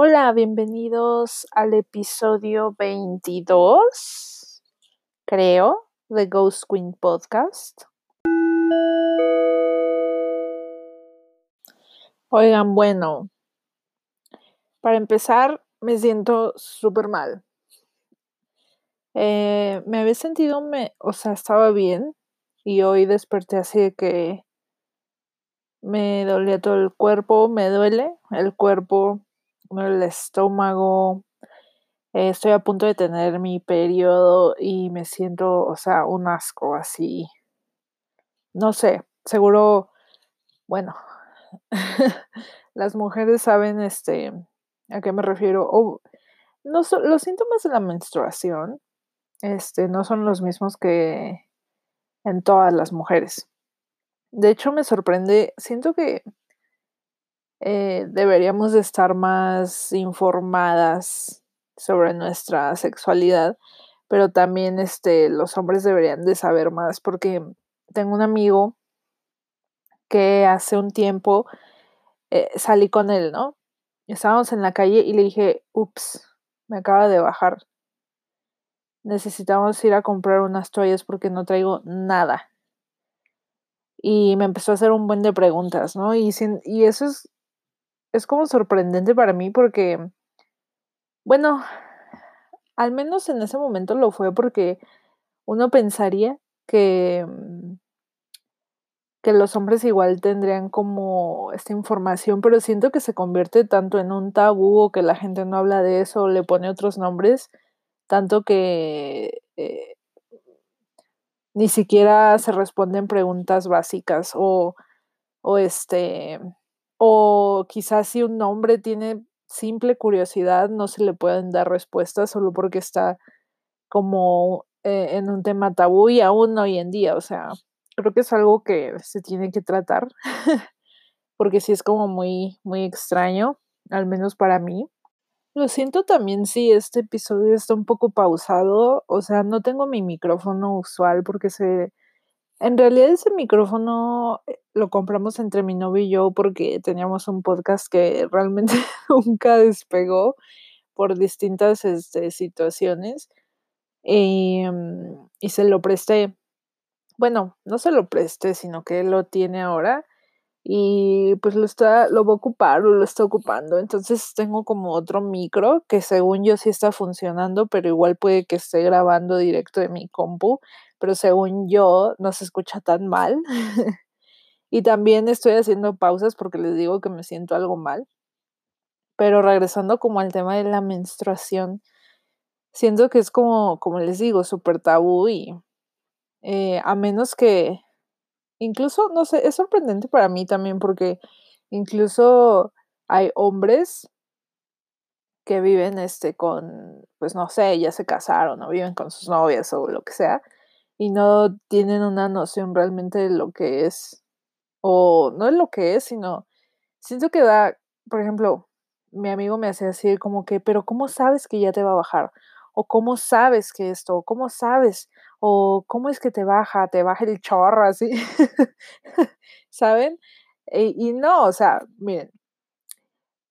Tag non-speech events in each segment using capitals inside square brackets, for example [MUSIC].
Hola, bienvenidos al episodio 22, creo, de Ghost Queen Podcast. Oigan, bueno, para empezar, me siento súper mal. Eh, me había sentido, me, o sea, estaba bien y hoy desperté así de que me dolía todo el cuerpo, me duele el cuerpo, el estómago, eh, estoy a punto de tener mi periodo y me siento, o sea, un asco así. No sé, seguro, bueno, [LAUGHS] las mujeres saben este a qué me refiero. No los síntomas de la menstruación este, no son los mismos que en todas las mujeres. De hecho, me sorprende, siento que eh, deberíamos de estar más informadas sobre nuestra sexualidad, pero también este, los hombres deberían de saber más porque tengo un amigo que hace un tiempo eh, salí con él, ¿no? Estábamos en la calle y le dije, ups, me acaba de bajar necesitamos ir a comprar unas toallas porque no traigo nada. Y me empezó a hacer un buen de preguntas, ¿no? Y, y eso es, es como sorprendente para mí porque, bueno, al menos en ese momento lo fue porque uno pensaría que, mm, que los hombres igual tendrían como esta información, pero siento que se convierte tanto en un tabú o que la gente no habla de eso o le pone otros nombres tanto que eh, ni siquiera se responden preguntas básicas o, o este o quizás si un hombre tiene simple curiosidad no se le pueden dar respuestas solo porque está como eh, en un tema tabú y aún hoy en día, o sea, creo que es algo que se tiene que tratar [LAUGHS] porque sí es como muy muy extraño, al menos para mí. Lo siento también si este episodio está un poco pausado, o sea, no tengo mi micrófono usual porque se... En realidad ese micrófono eh, lo compramos entre mi novio y yo porque teníamos un podcast que realmente [LAUGHS] nunca despegó por distintas este, situaciones em, y se lo presté. Bueno, no se lo presté, sino que él lo tiene ahora y pues lo está, lo va a ocupar o lo está ocupando. Entonces tengo como otro micro que según yo sí está funcionando, pero igual puede que esté grabando directo de mi compu, pero según yo no se escucha tan mal. [LAUGHS] y también estoy haciendo pausas porque les digo que me siento algo mal. Pero regresando como al tema de la menstruación, siento que es como, como les digo, súper tabú y eh, a menos que Incluso, no sé, es sorprendente para mí también porque incluso hay hombres que viven este con, pues no sé, ya se casaron o viven con sus novias o lo que sea y no tienen una noción realmente de lo que es o no es lo que es, sino siento que da, por ejemplo, mi amigo me hace así como que, pero ¿cómo sabes que ya te va a bajar? o cómo sabes que esto, cómo sabes, o cómo es que te baja, te baja el chorro así, [LAUGHS] ¿saben? E, y, no, o sea, miren,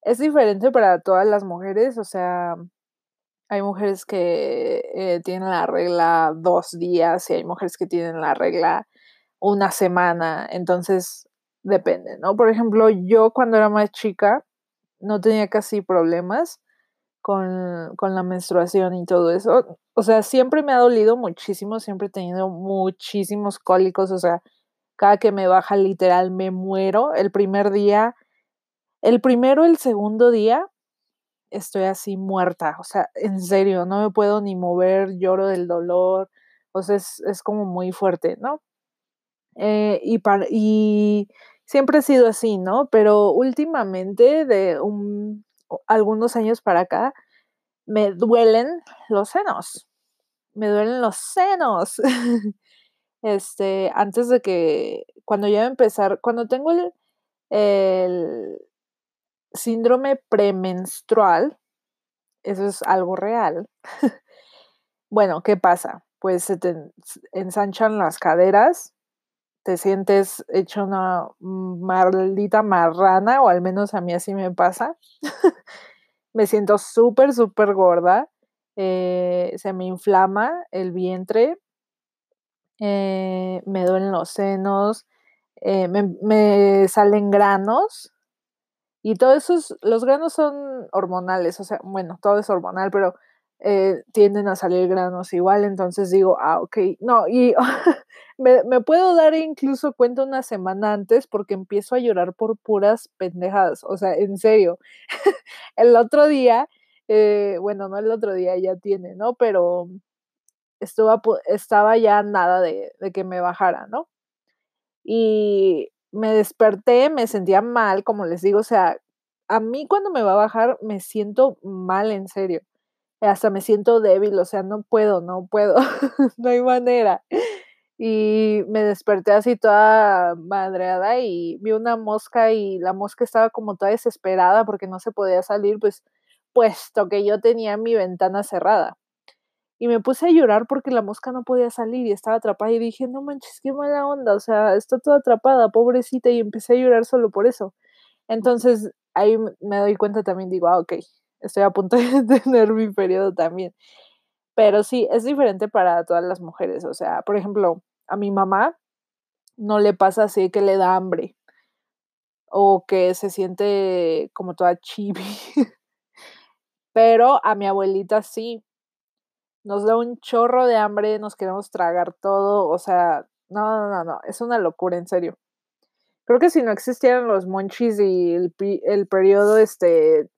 es diferente para todas las mujeres, o sea, hay mujeres que eh, tienen la regla dos días y hay mujeres que tienen la regla una semana, entonces depende, ¿no? Por ejemplo, yo cuando era más chica no tenía casi problemas con, con, la menstruación y todo eso. O sea, siempre me ha dolido muchísimo, siempre he tenido muchísimos cólicos, o sea, cada que me baja literal me muero. El primer día, el primero, el segundo día, estoy así muerta, o sea, en serio, no me puedo ni mover, lloro del dolor, o sea, es, es como muy fuerte, ¿no? Eh, y, para, y siempre ha sido así, ¿no? Pero últimamente, de un, algunos años para acá, me duelen los senos. Me duelen los senos. [LAUGHS] este, antes de que, cuando ya empezar, cuando tengo el, el síndrome premenstrual, eso es algo real. [LAUGHS] bueno, ¿qué pasa? Pues se te ensanchan las caderas, te sientes hecho una maldita marrana, o al menos a mí así me pasa. [LAUGHS] me siento súper, súper gorda, eh, se me inflama el vientre, eh, me duelen los senos, eh, me, me, salen granos y todos esos, los granos son hormonales, o sea, bueno, todo es hormonal, pero eh, tienden a salir granos igual, entonces digo, ah, ok, no, y [LAUGHS] me, puedo dar incluso cuenta una semana antes porque empiezo a llorar por puras pendejadas, o sea, en serio. [LAUGHS] el otro día, eh, bueno, no el otro día ya tiene, ¿no? Pero estaba ya nada de, de que me bajara, ¿no? Y me desperté, me sentía mal, como les digo, o sea, a mí cuando me va a bajar me siento mal, en serio hasta me siento débil, o sea, no puedo, no puedo, [LAUGHS] no hay manera. Y me desperté así toda madreada y vi una mosca y la mosca estaba como toda desesperada porque no se podía salir, pues puesto que yo tenía mi ventana cerrada. Y me puse a llorar porque la mosca no podía salir y estaba atrapada y dije, no manches, qué mala onda, o sea, está toda atrapada, pobrecita, y empecé a llorar solo por eso. Entonces ahí me doy cuenta también, digo, ah, ok, estoy a punto [LAUGHS] de tener mi periodo también. Pero sí, es diferente para todas las mujeres. O sea, por ejemplo, a mi mamá no le pasa así que le da hambre o que se siente como toda chibi. [LAUGHS] Pero a mi abuelita sí. Nos da un chorro de hambre, nos queremos tragar todo. O sea, no, no, no, no. Es una locura, en serio. Creo que si no existieran los monchis y el, el periodo este,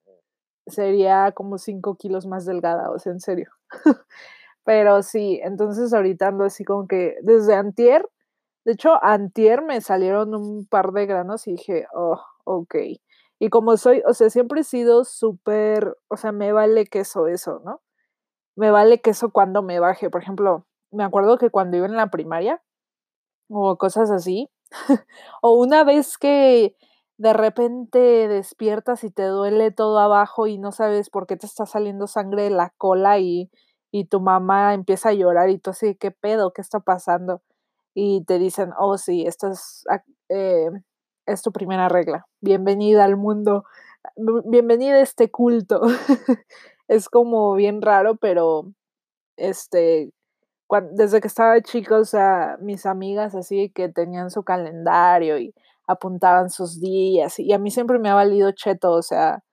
sería como 5 kilos más delgada, o sea, en serio. [LAUGHS] Pero sí, entonces ahorita ando así como que desde antier, de hecho, antier me salieron un par de granos y dije, oh, ok. Y como soy, o sea, siempre he sido súper, o sea, me vale queso eso, ¿no? Me vale queso cuando me baje. Por ejemplo, me acuerdo que cuando iba en la primaria o cosas así, [LAUGHS] o una vez que de repente despiertas y te duele todo abajo y no sabes por qué te está saliendo sangre de la cola y, y tu mamá empieza a llorar y tú así, ¿qué pedo? ¿Qué está pasando? Y te dicen, oh sí, esto es, eh, es tu primera regla. Bienvenida al mundo, bienvenida a este culto. [LAUGHS] es como bien raro, pero este, desde que estaba chica, o sea, mis amigas así que tenían su calendario y apuntaban sus días y a mí siempre me ha valido cheto, o sea,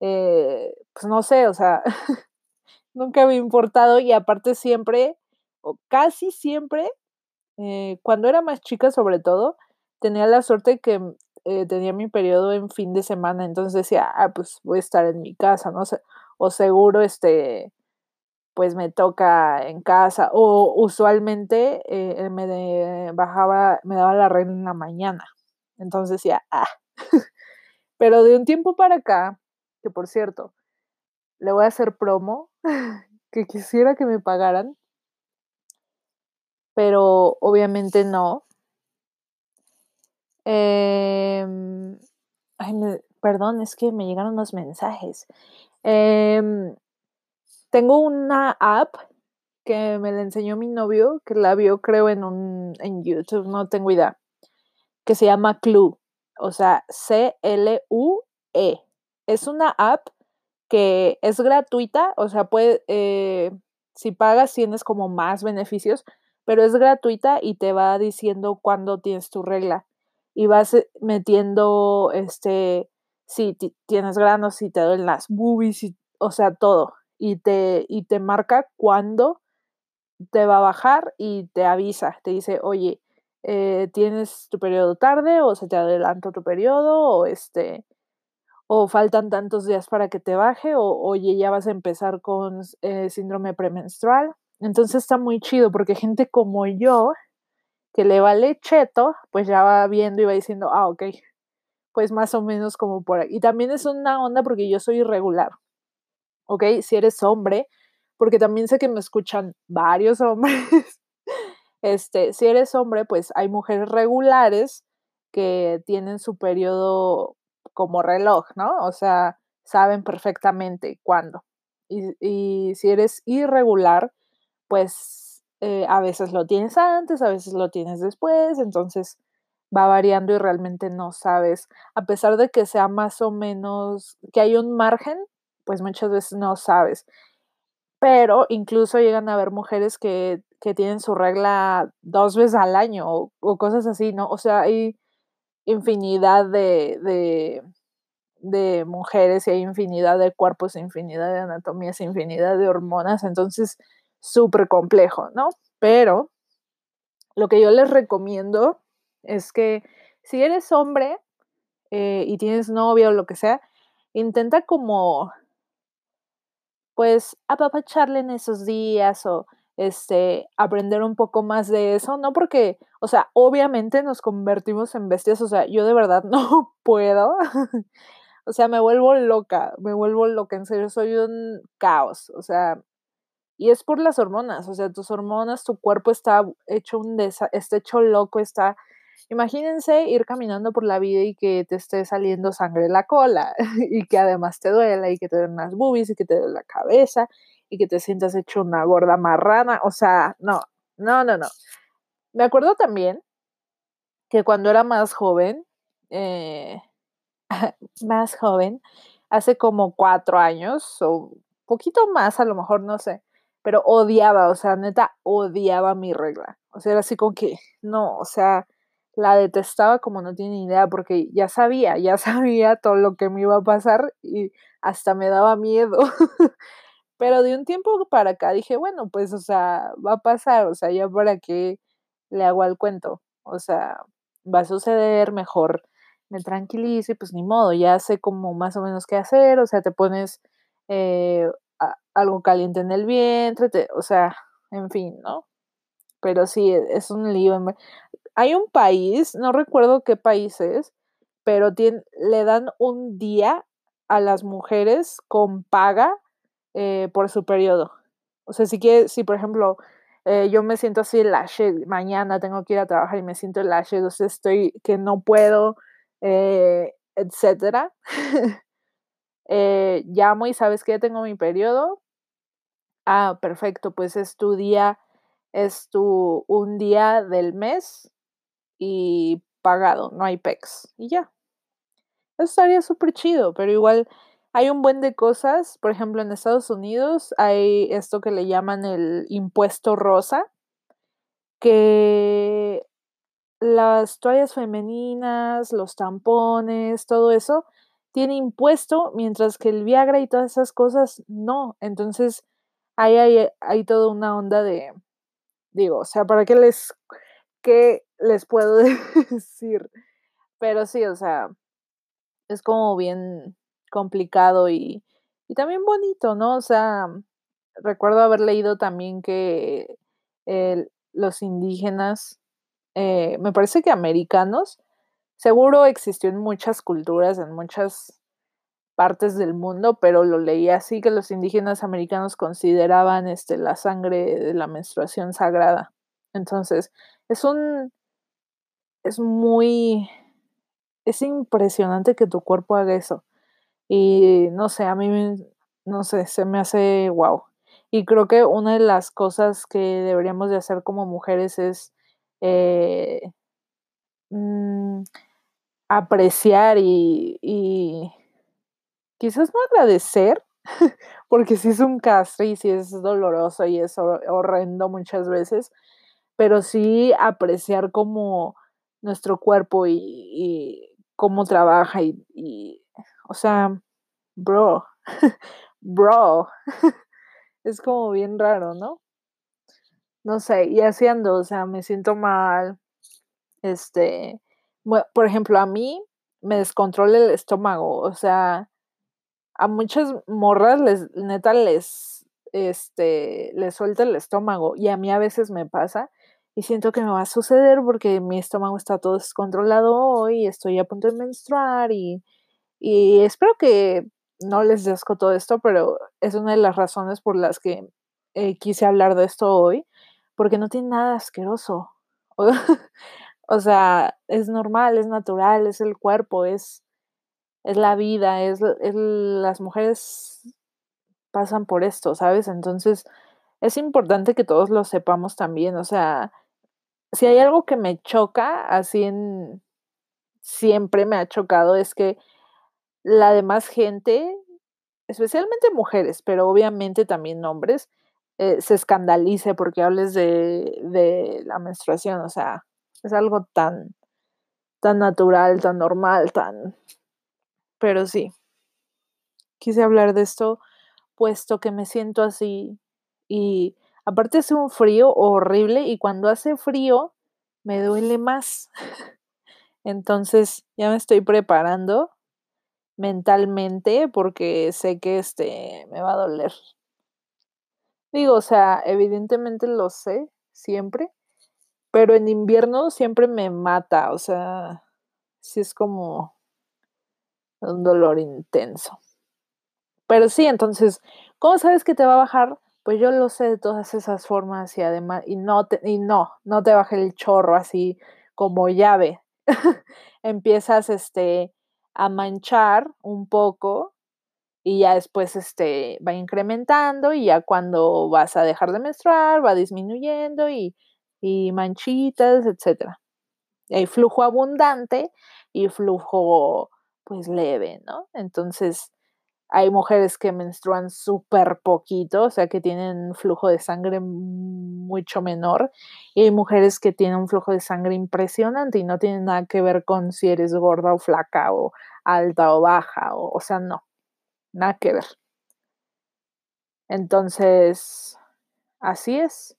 eh, pues no sé, o sea, [LAUGHS] nunca me ha importado y aparte siempre, o casi siempre, eh, cuando era más chica sobre todo, tenía la suerte que eh, tenía mi periodo en fin de semana, entonces decía, ah, pues voy a estar en mi casa, no o seguro este pues me toca en casa o usualmente me bajaba, me daba la regla en la mañana. Entonces decía, ah, [LAUGHS] pero de un tiempo para acá, que por cierto, le voy a hacer promo, [LAUGHS] que quisiera que me pagaran, pero obviamente no. Eh, ay, perdón, es que me llegaron los mensajes. Eh, tengo una app que me la enseñó mi novio, que la vio creo en un en YouTube, no tengo idea que se llama Clue, o sea, C-L-U-E. Es una app que es gratuita, o sea, puede, eh, si pagas tienes como más beneficios, pero es gratuita y te va diciendo cuándo tienes tu regla. Y vas eh, metiendo, este, si tienes granos, si te duelen las boobies, o sea, todo. Y te, y te marca cuándo te va a bajar y te avisa, te dice, oye, eh, tienes tu periodo tarde o se te adelanta tu periodo o este o faltan tantos días para que te baje o oye ya vas a empezar con eh, síndrome premenstrual. Entonces está muy chido porque gente como yo que le vale cheto pues ya va viendo y va diciendo ah ok pues más o menos como por ahí y también es una onda porque yo soy irregular ok si eres hombre porque también sé que me escuchan varios [LAUGHS] hombres este, si eres hombre, pues hay mujeres regulares que tienen su periodo como reloj, ¿no? O sea, saben perfectamente cuándo. Y, si eres irregular, pues eh, a veces lo tienes antes, a veces lo tienes después, entonces va variando y realmente no sabes, a pesar de que sea más o menos, que hay un margen, pues muchas veces no sabes. Pero incluso llegan a haber mujeres que que tienen su regla 2 veces al año o cosas así, ¿no? O sea, hay infinidad de de mujeres y hay infinidad de cuerpos, infinidad de anatomías, infinidad de hormonas, entonces súper complejo, ¿no? Pero lo que yo les recomiendo es que si eres hombre, eh, y tienes novia o lo que sea, intenta como pues, apapacharla en esos días o, este, aprender un poco más de eso, no porque, o sea, obviamente nos convertimos en bestias, o sea, yo de verdad [LAUGHS] no puedo, o sea, me vuelvo loca, me vuelvo loca, en serio, soy un caos, o sea, y es por las hormonas, o sea, tus hormonas, tu cuerpo está hecho un desa está hecho loco, está imagínense ir caminando por la vida y que te esté saliendo sangre de la cola, [LAUGHS] y que además te duela, y que te den las boobies, y que te duele la cabeza, y que te sientas hecho una gorda marrana, o sea, no, no, no, no. Me acuerdo también que cuando era más joven, eh, [LAUGHS] más joven, hace como 4 años, o poquito más, a lo mejor, no sé, pero odiaba, o sea, neta, odiaba mi regla. O sea, era así como que, no, o sea, la detestaba como no tienen idea, porque ya sabía, ya [LAUGHS] sabía todo lo que me iba a pasar y hasta me daba miedo. [LAUGHS] Pero de un tiempo para acá dije: "Bueno, pues, o sea, va a pasar, o sea, ya para qué le hago al cuento, o sea, va a suceder, mejor me tranquilizo y, pues, ni modo, ya sé como más o menos qué hacer", o sea, te pones, eh, algo caliente en el vientre, te o sea, en fin, ¿no? Pero sí, es un lío, hay un país, no recuerdo qué país es, pero le dan un día a las mujeres con paga, eh, por su periodo. O sea, si quieres si, por ejemplo, eh, yo me siento así la mañana tengo que ir a trabajar y me siento la o sea, estoy que no puedo, eh, etcétera. [LAUGHS] Eh, llamo y, ¿sabes qué? Tengo mi periodo. Ah, perfecto, pues es tu día es tu un día del mes y pagado, no hay pex, y ya. Eso estaría superchido, pero igual hay un buen de cosas, por ejemplo, en Estados Unidos hay esto que le llaman el impuesto rosa que las toallas femeninas, los tampones, todo eso tiene impuesto, mientras que el Viagra y todas esas cosas no. Entonces, ahí hay hay toda una onda de digo, o sea, ¿para qué les qué les puedo [LAUGHS] decir? Pero sí, o sea, es como bien complicado y y también bonito, ¿no? O sea, recuerdo haber leído también que los indígenas, eh, me parece que americanos, seguro existió en muchas culturas, en muchas partes del mundo, pero lo leí así, que los indígenas americanos consideraban, este, la sangre de la menstruación sagrada. Entonces, es un es muy es impresionante que tu cuerpo haga eso. Y no sé, a mí no sé, se me hace guau. Y creo que una de las cosas que deberíamos de hacer como mujeres es, eh, mm, apreciar y y quizás no agradecer, [LAUGHS] porque sí es un castre y sí es doloroso y es ho horrendo muchas veces, pero sí apreciar como nuestro cuerpo y cómo trabaja y, o sea, bro, [LAUGHS] bro, [LAUGHS] es como bien raro, ¿no? No sé, y así ando, o sea, me siento mal, este, por ejemplo, a mí me descontrola el estómago, o sea, a muchas morras les neta les, este, les suelta el estómago, y a mí a veces me pasa, y siento que me va a suceder porque mi estómago está todo descontrolado hoy, estoy a punto de menstruar y y espero que no les dé asco todo esto, pero es una de las razones por las que, eh, quise hablar de esto hoy, porque no tiene nada asqueroso. [LAUGHS] O sea, es normal, es natural, es el cuerpo, es es la vida, es es las mujeres pasan por esto, ¿sabes? Entonces, es importante que todos lo sepamos también, o sea, si hay algo que me choca, así en siempre me ha chocado, es que la demás gente especialmente mujeres, pero obviamente también hombres, eh, se escandalice porque hables de, de la menstruación, o sea, es algo tan, tan natural, tan normal, tan... Pero sí, quise hablar de esto puesto que me siento así y aparte hace un frío horrible y cuando hace frío me duele más. [LAUGHS] Entonces ya me estoy preparando mentalmente porque sé que este me va a doler. Digo, o sea, evidentemente lo sé siempre, pero en invierno siempre me mata, o sea, sí es como un dolor intenso. Pero sí, entonces, ¿cómo sabes que te va a bajar? Pues yo lo sé de todas esas formas y además, y no, te, y no, no te baje el chorro así como llave. [LAUGHS] Empiezas este, a manchar un poco y ya después este, va incrementando y ya cuando vas a dejar de menstruar va disminuyendo y, y manchitas, etc. Hay flujo abundante y flujo pues leve, ¿no? Entonces, hay mujeres que menstruan súper poquito, o sea, que tienen flujo de sangre mucho menor. Y hay mujeres que tienen un flujo de sangre impresionante y no tienen nada que ver con si eres gorda o flaca o alta o baja, o, o sea, no, nada que ver. Entonces, así es.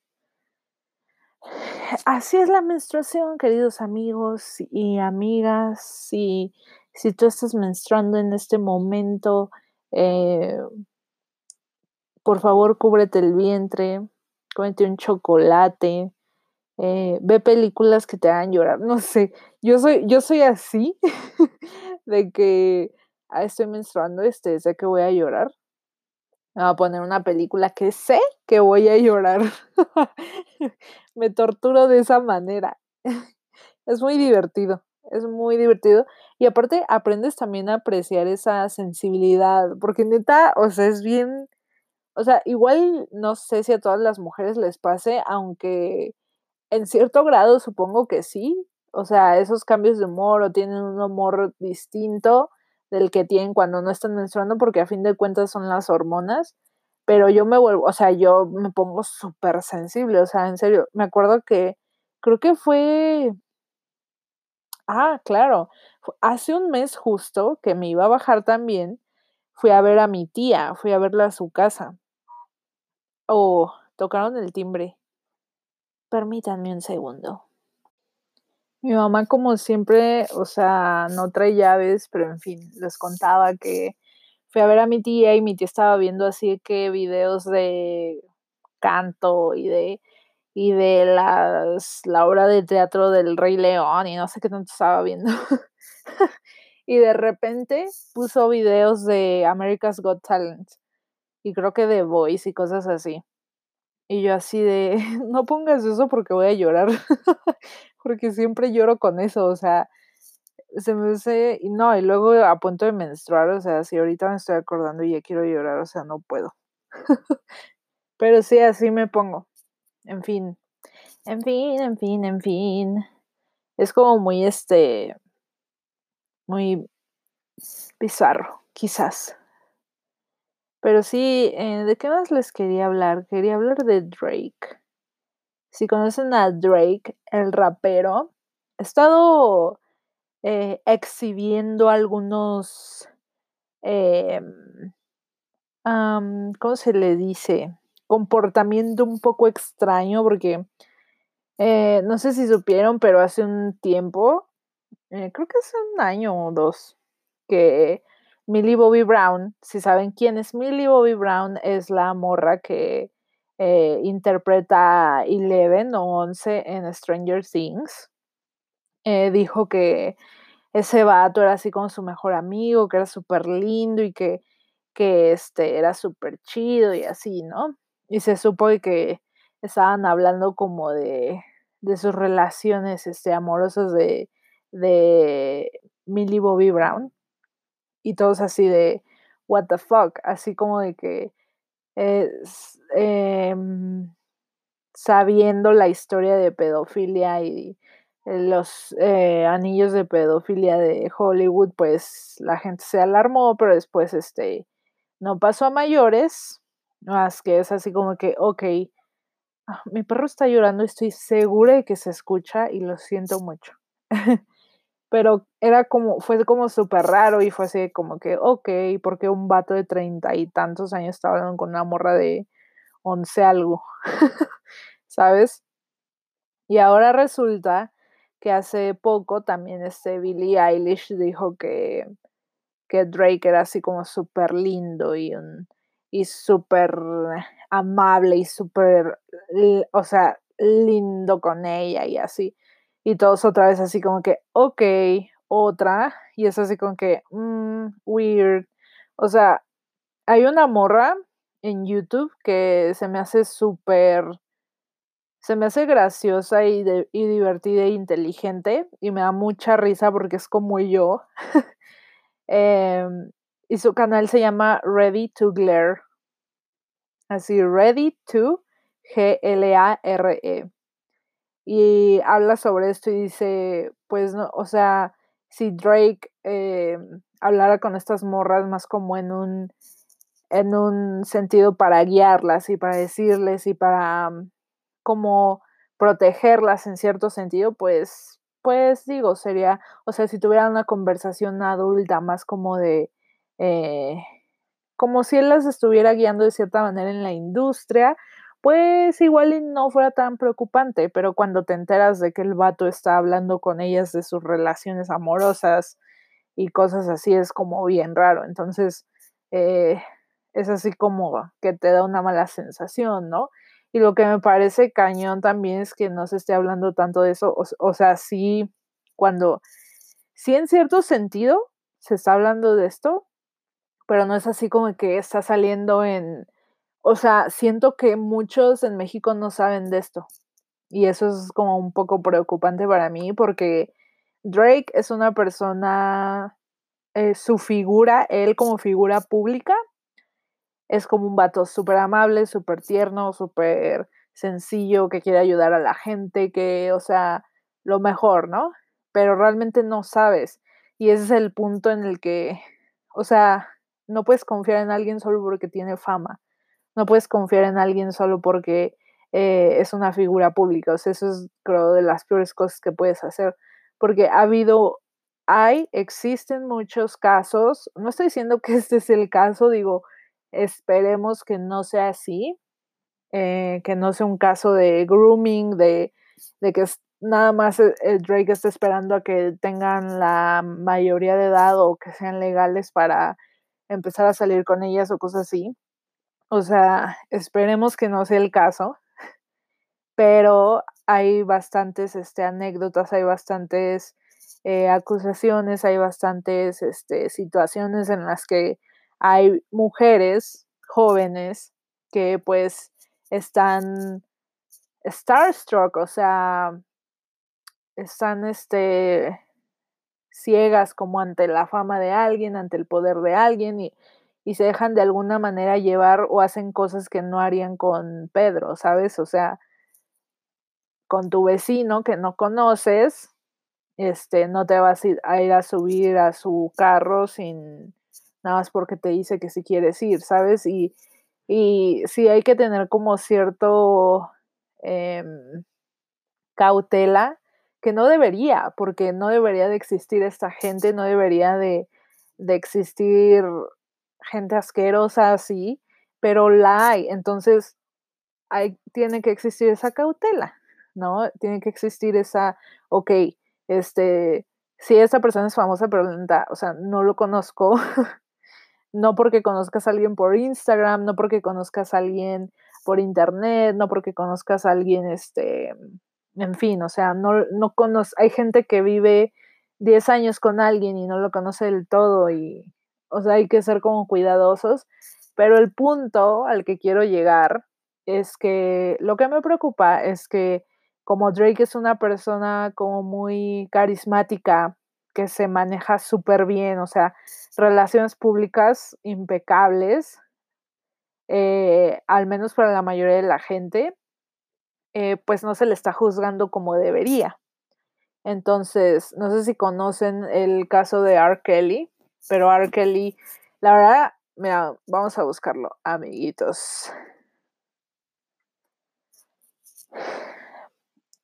Así es la menstruación, queridos amigos y amigas. Si tú estás menstruando en este momento, eh, por favor, cúbrete el vientre, cómete un chocolate, eh, ve películas que te hagan llorar. No sé, yo soy, yo soy así, [LAUGHS] de que ah, estoy menstruando, este, sé que voy a llorar. Me voy a poner una película que sé que voy a llorar. [LAUGHS] Me torturo de esa manera. [LAUGHS] es muy divertido es muy divertido. Y aparte aprendes también a apreciar esa sensibilidad, porque neta, o sea, es bien, o sea, igual no sé si a todas las mujeres les pase, aunque en cierto grado supongo que sí, o sea, esos cambios de humor o tienen un humor distinto del que tienen cuando no están menstruando, porque a fin de cuentas son las hormonas, pero yo me vuelvo, o sea, yo me pongo súper sensible, o sea, en serio, me acuerdo que creo que fue Ah, claro. Hace un mes justo que me iba a bajar también, fui a ver a mi tía, fui a verla a su casa. Oh, tocaron el timbre. Permítanme un segundo. Mi mamá, como siempre, o sea, no trae llaves, pero en fin, les contaba que fui a ver a mi tía y mi tía estaba viendo así que videos de canto y de y de las, la obra de teatro del Rey León y no sé qué tanto estaba viendo. [LAUGHS] [LAUGHS] y de repente puso videos de America's Got Talent y creo que de Voice y cosas así. Y yo así de, [LAUGHS] no pongas eso porque voy a llorar, [LAUGHS] porque siempre lloro con eso, o sea, se me hace, y no, y luego a punto de menstruar, o sea, si ahorita me estoy acordando y ya quiero llorar, o sea, no puedo. Pero sí, así me pongo. En fin, en fin, en fin, en fin. Es como muy este, muy bizarro, quizás. Pero sí, eh, ¿de qué más les quería hablar? Quería hablar de Drake. Si conocen a Drake, el rapero, he estado eh, exhibiendo algunos, em, ¿cómo se le dice? comportamiento un poco extraño porque eh, no sé si supieron, pero hace un tiempo, eh, creo que hace un año o dos, que Millie Bobby Brown, si saben quién es Millie Bobby Brown, es la morra que eh, interpreta Eleven o Once en Stranger Things. dijo que ese vato era así como su mejor amigo, que era súper lindo y que, que este, era súper chido y así, ¿no? Y se supo que estaban hablando como de, de sus relaciones este, amorosas de, de Millie Bobby Brown. Y todos así de, what the fuck, así como de que em, sabiendo la historia de pedofilia y los eh, anillos de pedofilia de Hollywood, pues la gente se alarmó, pero después este No pasó a mayores, más que es así como que, ok, ah, mi perro está llorando, estoy segura de que se escucha y lo siento mucho. [LAUGHS] Pero era como, fue como súper raro y fue así como que, ok, porque un vato de treinta y tantos años estaba hablando con una morra de once algo, [LAUGHS] ¿sabes? Y ahora resulta que hace poco también este Billie Eilish dijo que, que Drake era así como súper lindo y, y súper amable y súper, o sea, lindo con ella y así. Y todos otra vez así como que, ok, otra. Y es así como que, mmm, weird. O sea, hay una morra en YouTube que se me hace súper, se me hace graciosa y, y, divertida e inteligente y me da mucha risa porque es como yo. [LAUGHS] Em, y su canal se llama Ready to Glare. Así, Ready to G-L-A-R-E y habla sobre esto y dice, pues no, o sea, si Drake eh, hablara con estas morras más como en un, en un sentido para guiarlas y para decirles y para mm, como protegerlas en cierto sentido, pues, pues digo, sería, o sea, si tuviera una conversación adulta más como de, eh, como si él las estuviera guiando de cierta manera en la industria, pues igual y no fuera tan preocupante, pero cuando te enteras de que el vato está hablando con ellas de sus relaciones amorosas y cosas así, es como bien raro. Entonces, eh, es así como que te da una mala sensación, ¿no? Y lo que me parece cañón también es que no se esté hablando tanto de eso, o, o sea, sí, cuando, sí en cierto sentido se está hablando de esto, pero no es así como que está saliendo en o sea, siento que muchos en México no saben de esto. Y eso es como un poco preocupante para mí porque Drake es una persona, eh, su figura, él como figura pública, es como un vato súper amable, súper tierno, súper sencillo, que quiere ayudar a la gente, que, o sea, lo mejor, ¿no? Pero realmente no sabes. Y ese es el punto en el que, o sea, no puedes confiar en alguien solo porque tiene fama. No puedes confiar en alguien solo porque eh, es una figura pública. O sea, eso es, creo, de las peores cosas que puedes hacer. Porque ha habido, hay, existen muchos casos. No estoy diciendo que [LAUGHS] este es el caso, digo, esperemos que no sea así. Eh, que no sea un caso de grooming, de, de que nada más eh, Drake está esperando a que tengan la mayoría de edad o que sean legales para empezar a salir con ellas o cosas así. O sea, esperemos que no sea el caso, pero hay bastantes este, anécdotas, hay bastantes eh, acusaciones, hay bastantes este, situaciones en las que hay mujeres jóvenes que pues están starstruck, o sea, están este, ciegas como ante la fama de alguien, ante el poder de alguien y y se dejan de alguna manera llevar o hacen cosas que no harían con Pedro, ¿sabes? O sea, con tu vecino que no conoces, este, no te vas a ir a, subir a su carro sin nada más porque te dice que si quieres ir, ¿sabes? Y, y sí hay que tener como cierto em, cautela que no debería, porque no debería de existir esta gente, no debería de, de existir gente asquerosa así, pero la hay. Entonces, hay, tiene que existir esa cautela, ¿no? Tiene que existir esa, ok, este, si esa persona es famosa, pero o sea, no lo conozco, [LAUGHS] no porque conozcas a alguien por Instagram, no porque conozcas a alguien por internet, no porque conozcas a alguien, este, en fin, o sea, no, no hay gente que vive 10 años con alguien y no lo conoce del todo y, o sea, hay que ser como cuidadosos, pero el punto al que quiero llegar es que lo que me preocupa es que como Drake es una persona como muy carismática, que se maneja súper bien, o sea, relaciones públicas impecables, eh, al menos para la mayoría de la gente, eh, pues no se le está juzgando como debería. Entonces, no sé si conocen el caso de R. Kelly, pero R. Kelly, la verdad, mira, vamos a buscarlo, amiguitos.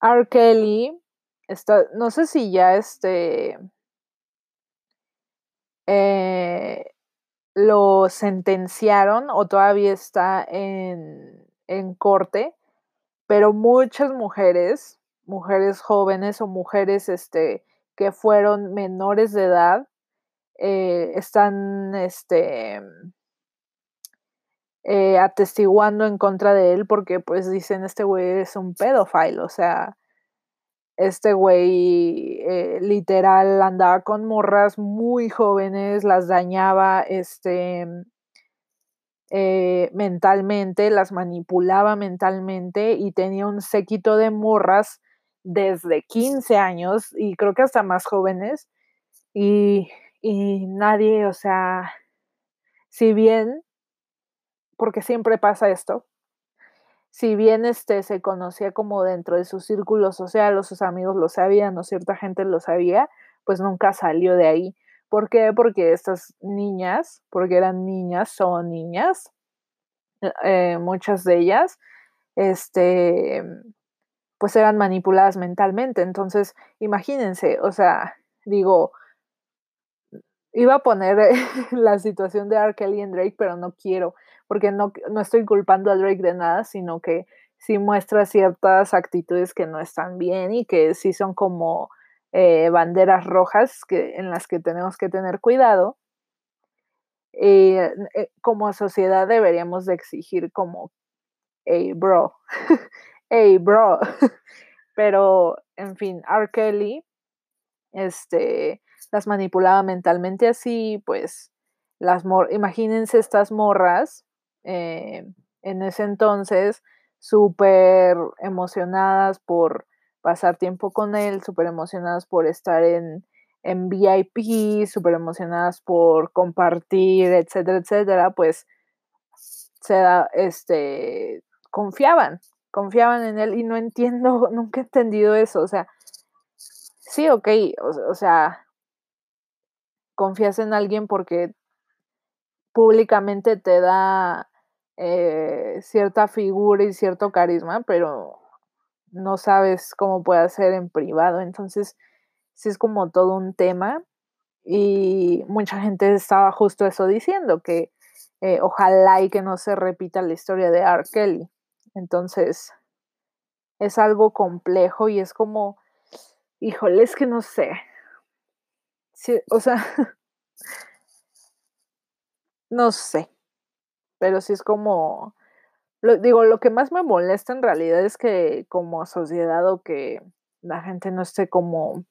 R. Kelly está, no sé si ya este eh, lo sentenciaron o todavía está en, en corte, pero muchas mujeres, mujeres jóvenes o mujeres este, que fueron menores de edad, eh, están este, eh, atestiguando en contra de él porque pues dicen este güey es un pedófilo, o sea, este güey eh, literal andaba con morras muy jóvenes, las dañaba este mentalmente, las manipulaba mentalmente y tenía un séquito de morras desde 15 años y creo que hasta más jóvenes y, y nadie, o sea, si bien, porque siempre pasa esto, si bien este se conocía como dentro de su círculo social, o sus amigos lo sabían, o cierta gente lo sabía, pues nunca salió de ahí. ¿Por qué? Porque estas niñas, porque eran niñas, son niñas, eh, muchas de ellas, este, pues eran manipuladas mentalmente. Entonces, imagínense, o sea, digo, iba a poner [LAUGHS] la situación de R. Kelly en Drake, pero no quiero, porque no, no estoy culpando a Drake de nada, sino que sí muestra ciertas actitudes que no están bien y que sí son como eh, banderas rojas que, en las que tenemos que tener cuidado. Eh, como sociedad deberíamos de exigir como, hey, bro, [LAUGHS] hey, bro. [LAUGHS] Pero, en fin, R. Kelly, este, las manipulaba mentalmente así, pues, las imagínense estas morras eh, en ese entonces súper emocionadas por pasar tiempo con él, súper emocionadas por estar en, en VIP, súper emocionadas por compartir, etcétera, etcétera, pues se da, este, confiaban, confiaban en él y no entiendo, [LAUGHS] nunca he entendido eso, o sea, sí, ok, o sea, confías en alguien porque públicamente te da eh, cierta figura y cierto carisma, pero no sabes cómo puede ser en privado. Entonces, sí es como todo un tema y mucha gente estaba justo eso diciendo, que eh, ojalá y que no se repita la historia de R. Kelly. Entonces, es algo complejo y es como, híjole, es que no sé. Sí, o sea, [LAUGHS] no sé pero sí es como, lo, digo, lo que más me molesta en realidad es que como sociedad o que la gente no esté como,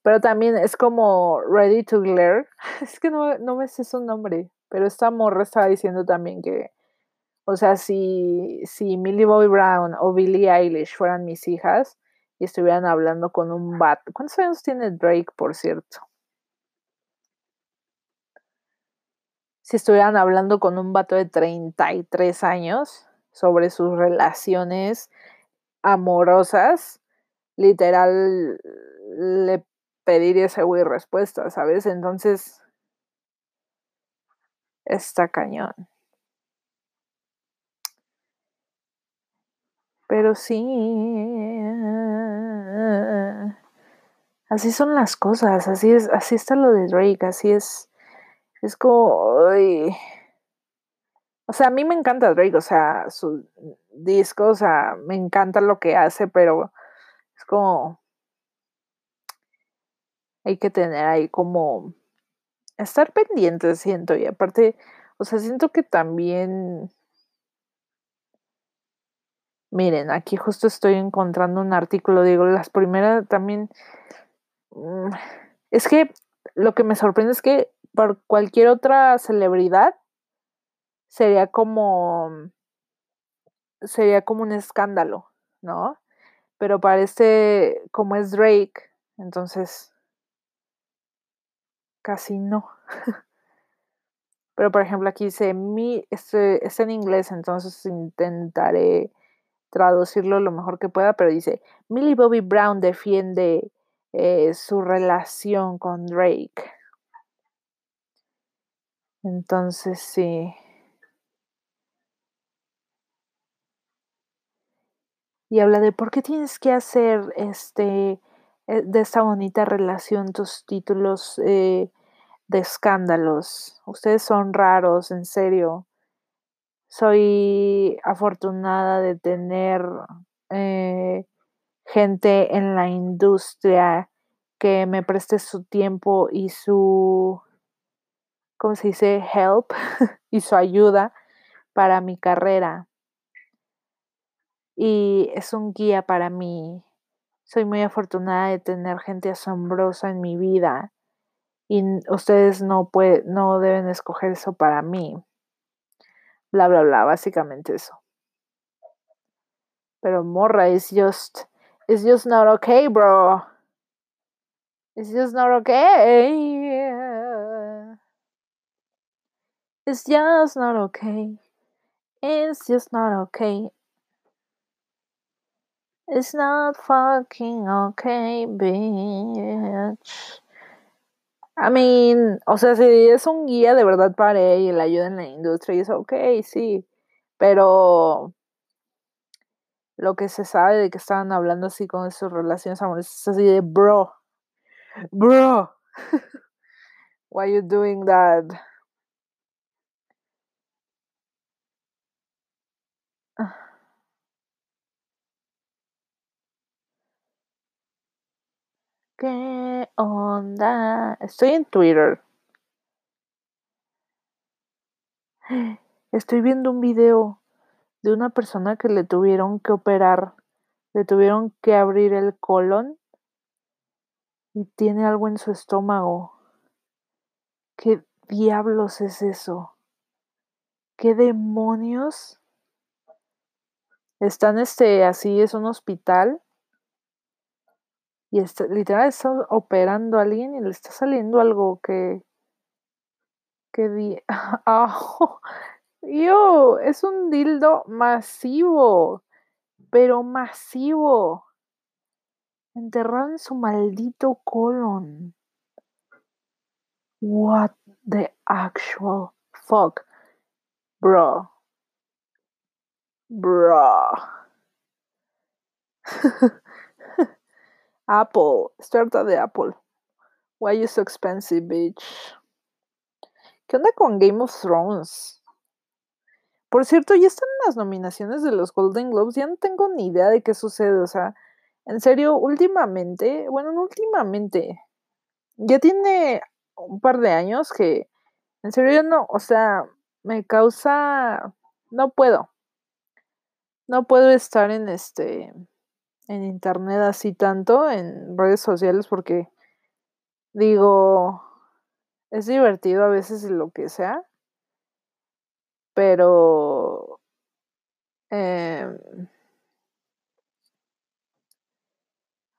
pero también es como Ready to Glare, [LAUGHS] es que no, no me sé su nombre, pero esta morra estaba diciendo también que, o sea, si, si Millie Bobby Brown o Billie Eilish fueran mis hijas y estuvieran hablando con un bat, ¿cuántos años tiene Drake, por cierto? si estuvieran hablando con un vato de 33 años sobre sus relaciones amorosas, literal le pediría ese güey respuesta, ¿sabes? Entonces, está cañón. Pero sí, así son las cosas, así es, así está lo de Drake, así es es como, o sea, a mí me encanta Drake, o sea, su disco, o sea, me encanta lo que hace, pero es como, hay que tener ahí como, estar pendiente, siento, y aparte, o sea, siento que también, miren, aquí justo estoy encontrando un artículo, digo, las primeras también, mm, es que lo que me sorprende es que por cualquier otra celebridad sería como sería como un escándalo, ¿no? Pero parece como es Drake, entonces casi no. [LAUGHS] Pero por ejemplo aquí dice mi este, es en inglés, entonces intentaré traducirlo lo mejor que pueda, pero dice Millie Bobby Brown defiende eh, su relación con Drake. Entonces, sí. Y habla de por qué tienes que hacer, este, eh, de esta bonita relación tus títulos, eh, de escándalos. Ustedes son raros, en serio. Soy afortunada de tener, eh, gente en la industria que me preste su tiempo y su ¿cómo se dice? Help [LAUGHS] y su ayuda para mi carrera. Y es un guía para mí. Soy muy afortunada de tener gente asombrosa en mi vida, y ustedes no pue no deben escoger eso para mí. Bla, bla, bla, básicamente eso. Pero morra, it's just it's just not okay, bro. It's just not okay. It's just not okay. It's just not okay. It's not fucking okay, bitch. I mean, o sea, si es un guía de verdad para ella y la ayuda en la industria y eso, okey, sí, pero lo que se sabe de que estaban hablando así con sus relaciones amorosas es así de: "Bro, bro, [LAUGHS] why you doing that?" ¿Qué onda? Estoy en Twitter. Estoy viendo un video de una persona que le tuvieron que operar, le tuvieron que abrir el colon y tiene algo en su estómago. ¿Qué diablos es eso? ¿Qué demonios? Están, este, así, es un hospital y está literal está operando a alguien y le está saliendo algo que que di. [LAUGHS] ¡Ew! Es un dildo masivo, pero masivo. Enterrado en su maldito colon. What the actual fuck, bro. Bro. [LAUGHS] Apple, starta de Apple. Why you so expensive, bitch? ¿Qué onda con Game of Thrones? Por cierto, ya están las nominaciones de los Golden Globes, ya no tengo ni idea de qué sucede, o sea, en serio, últimamente, bueno, no últimamente, ya tiene un par de años que, en serio, no, o sea, me causa, no puedo. No puedo estar en este, en internet así tanto, en redes sociales, porque digo, es divertido a veces lo que sea pero em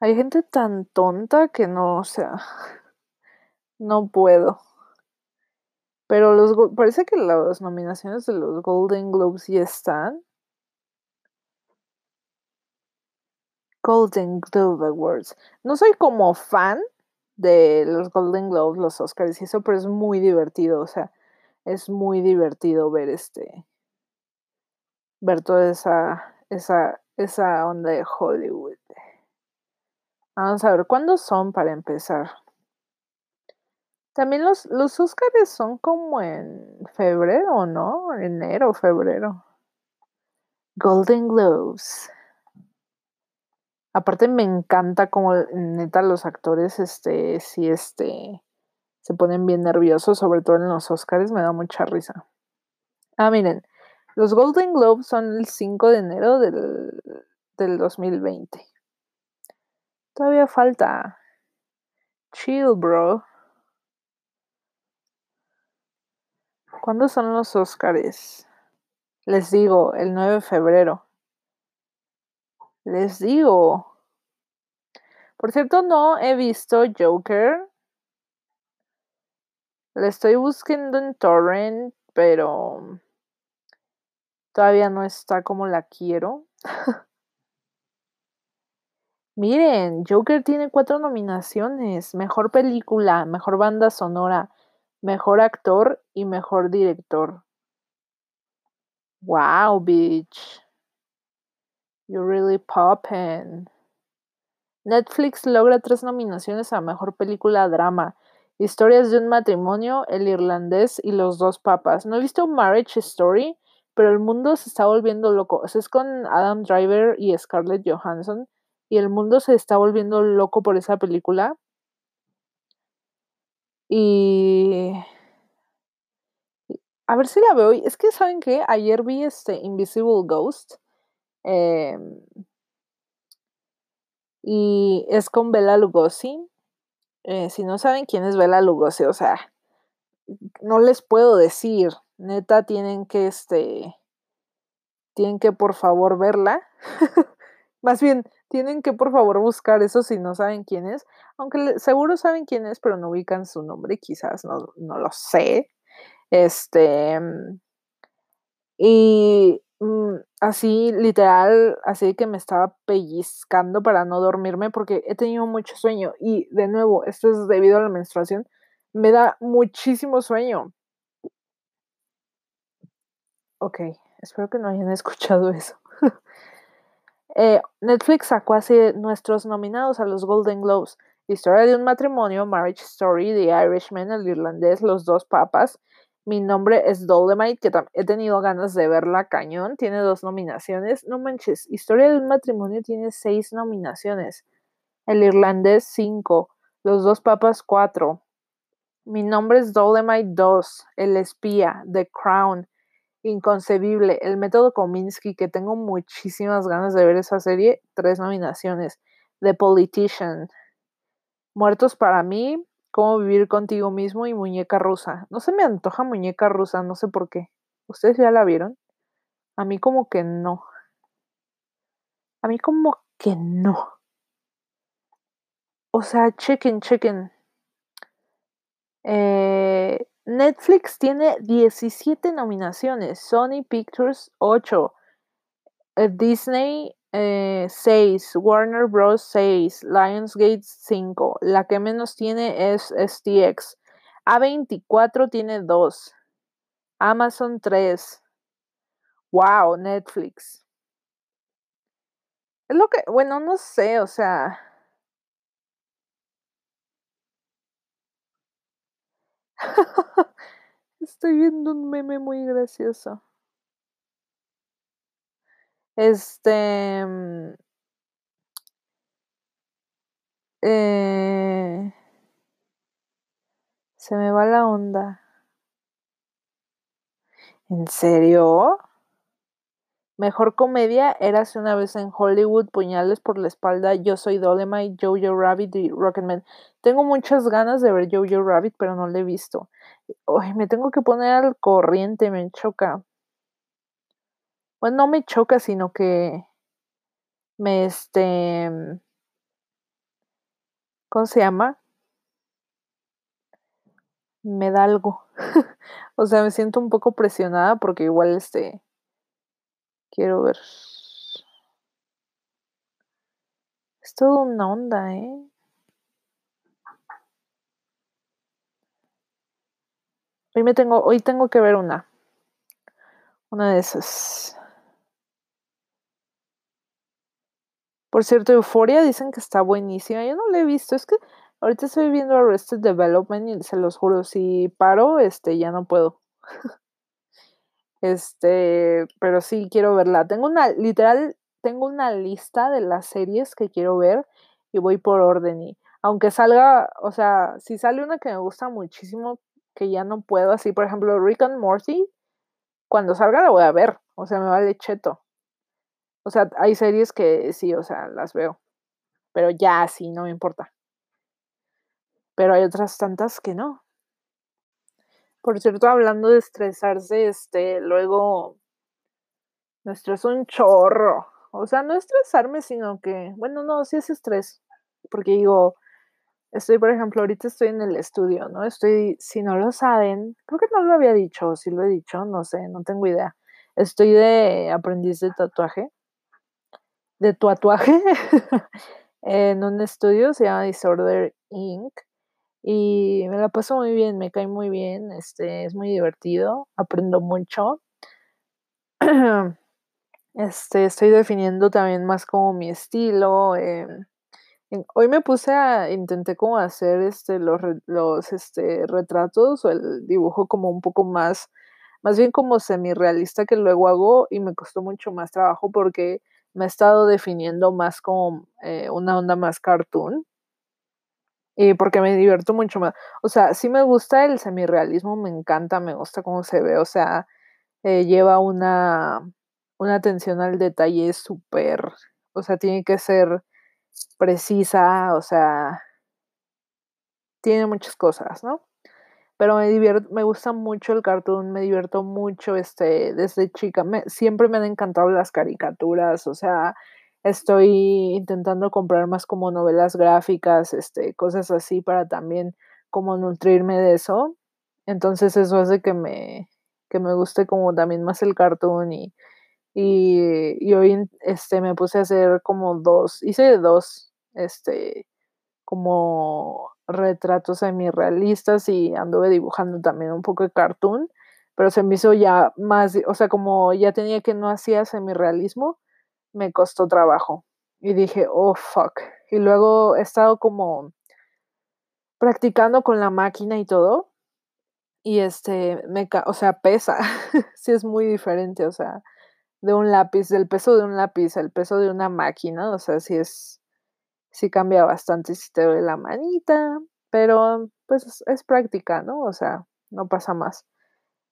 hay gente tan tonta que no, o sea, [LAUGHS] no puedo. Pero los parece que las nominaciones de los Golden Globes ya están. Golden Globe Awards. No soy como fan de los Golden Globes, los Óscars y eso, pero es muy divertido, o sea, es muy divertido ver, este ver toda esa esa esa onda de Hollywood. Vamos a ver, ¿cuándo son para empezar? También los los son como en febrero, ¿no? Enero, febrero. Golden Globes. Aparte me encanta como neta los actores, este, sí, este, se ponen bien nerviosos, sobre todo en los Óscares, me da mucha risa. Ah, miren, los Golden Globes son el 5 de enero del del 2020. Todavía falta. Chill, bro. ¿Cuándo son los Óscares? Les digo, el 9 de febrero. Les digo. Por cierto, no he visto Joker. La estoy buscando en torrent, pero todavía no está como la quiero. [LAUGHS] Miren, Joker tiene 4 nominaciones: Mejor película, mejor banda sonora, mejor actor y mejor director. Wow, bitch. You're really poppin'. Netflix logra tres nominaciones a Mejor Película Drama. Historias de un matrimonio, El Irlandés y Los Dos Papas. No he visto Marriage Story, pero el mundo se está volviendo loco. Es con Adam Driver y Scarlett Johansson. Y el mundo se está volviendo loco por esa película. Y a ver si la veo. Es que, ¿saben qué? Ayer vi este Invisible Ghost. Em, y es con Bella Lugosi. Eh, si no saben quién es Bella Lugosi, o sea, no les puedo decir. Neta, tienen que, este, tienen que por favor verla. [LAUGHS] Más bien, tienen que por favor buscar eso si no saben quién es. Aunque seguro saben quién es, pero no ubican su nombre, quizás, no, no lo sé. Este. Y así, literal, así que me estaba pellizcando para no dormirme porque he tenido mucho sueño. Y de nuevo, esto es debido a la menstruación. Me da muchísimo sueño. Ok, espero que no hayan [LAUGHS] escuchado eso. Eh, Netflix sacó así nuestros nominados a los Golden Globes. Historia de un matrimonio, Marriage Story, The Irishman, El Irlandés, Los Dos Papas, mi nombre es Dolemite, que he tenido ganas de verla cañón. Tiene dos nominaciones. No manches, Historia de un matrimonio tiene seis nominaciones. El irlandés, cinco. Los dos papas, cuatro. Mi nombre es Dolemite 2. El espía, The Crown. Inconcebible. El método Kominsky, que tengo muchísimas ganas de ver esa serie. Tres nominaciones. The Politician. Muertos para mí, Cómo vivir contigo mismo y Muñeca Rusa. No se me antoja Muñeca Rusa, no sé por qué. ¿Ustedes ya la vieron? A mí como que no. A mí como que no. O sea, chequen, chequen. Eh, Netflix tiene 17 nominaciones, Sony Pictures 8, eh, Disney 6, eh, Warner Bros. 6, Lionsgate 5. La que menos tiene es STX. A24 tiene 2. Amazon 3. Wow, Netflix. Es lo que, bueno, no sé, o sea. [LAUGHS] Estoy viendo un meme muy gracioso. Este. Mm, eh, se me va la onda. ¿En serio? Mejor comedia, Érase una vez en Hollywood, Puñales por la espalda, Yo soy Dolemite, Jojo Rabbit y Rocketman. Tengo muchas ganas de ver Jojo Rabbit, pero no lo he visto. Me tengo que poner al corriente, me choca. Bueno, no me choca, sino que me este ¿cómo se llama? Me da algo. [LAUGHS] o sea, me siento un poco presionada porque igual este quiero ver. Es todo una onda, ¿eh? Hoy me tengo, hoy tengo que ver una. Una de esas. Por cierto, Euforia dicen que está buenísima. Yo no la he visto. Es que ahorita estoy viendo Arrested Development y se los juro, si paro, este, ya no puedo. [LAUGHS] este, pero sí quiero verla. Tengo una, literal, tengo una lista de las series que quiero ver y voy por orden. Y aunque salga, o sea, si sale una que me gusta muchísimo, que ya no puedo, así por ejemplo, Rick and Morty, cuando salga la voy a ver. O sea, me vale cheto. O sea, hay series que sí, o sea, las veo. Pero ya sí, no me importa. Pero hay otras tantas que no. Por cierto, hablando de estresarse, este, luego me estreso un chorro. O sea, no estresarme, sino que, bueno, no, sí es estrés. Porque digo, estoy, por ejemplo, ahorita estoy en el estudio, ¿no? Estoy, si no lo saben, creo que no lo había dicho, si lo he dicho, no sé, no tengo idea. Estoy de aprendiz de tatuaje de tatuaje [LAUGHS] en un estudio, se llama Disorder Inc. y me la paso muy bien, me cae muy bien, este, es muy divertido, aprendo mucho. [CLEARS THROAT] Este, estoy definiendo también más como mi estilo, em, hoy me puse a intenté como hacer, este, los los, este, retratos o el dibujo como un poco más más bien como semirrealista que luego hago, y me costó mucho más trabajo porque me he estado definiendo más como, eh, una onda más cartoon. Y porque me divierto mucho más. O sea, sí me gusta el semirrealismo, me encanta, me gusta cómo se ve, o sea, eh, lleva una una atención al detalle súper, o sea, tiene que ser precisa, o sea tiene muchas cosas, ¿no? Pero me divier me gusta mucho el cartoon, me divierto mucho, este, desde chica, me siempre me han encantado las caricaturas, o sea, estoy intentando comprar más como novelas gráficas, este, cosas así para también como nutrirme de eso. Entonces, eso hace que me que me guste como también más el cartoon y y y hoy, este, me puse a hacer como 2 hice 2, este, como retratos semirrealistas y anduve dibujando también un poco de cartoon, pero se me hizo ya más, o sea, como ya tenía que no hacía semirrealismo, me costó trabajo, y dije: "Oh, fuck". Y luego he estado como practicando con la máquina y todo, y, este, me o sea, pesa, [LAUGHS] sí es muy diferente, o sea, de un lápiz, del peso de un lápiz al peso de una máquina, o sea, sí es sí cambia bastante si te duele la manita, pero, pues, es práctica, ¿no? O sea, no pasa más.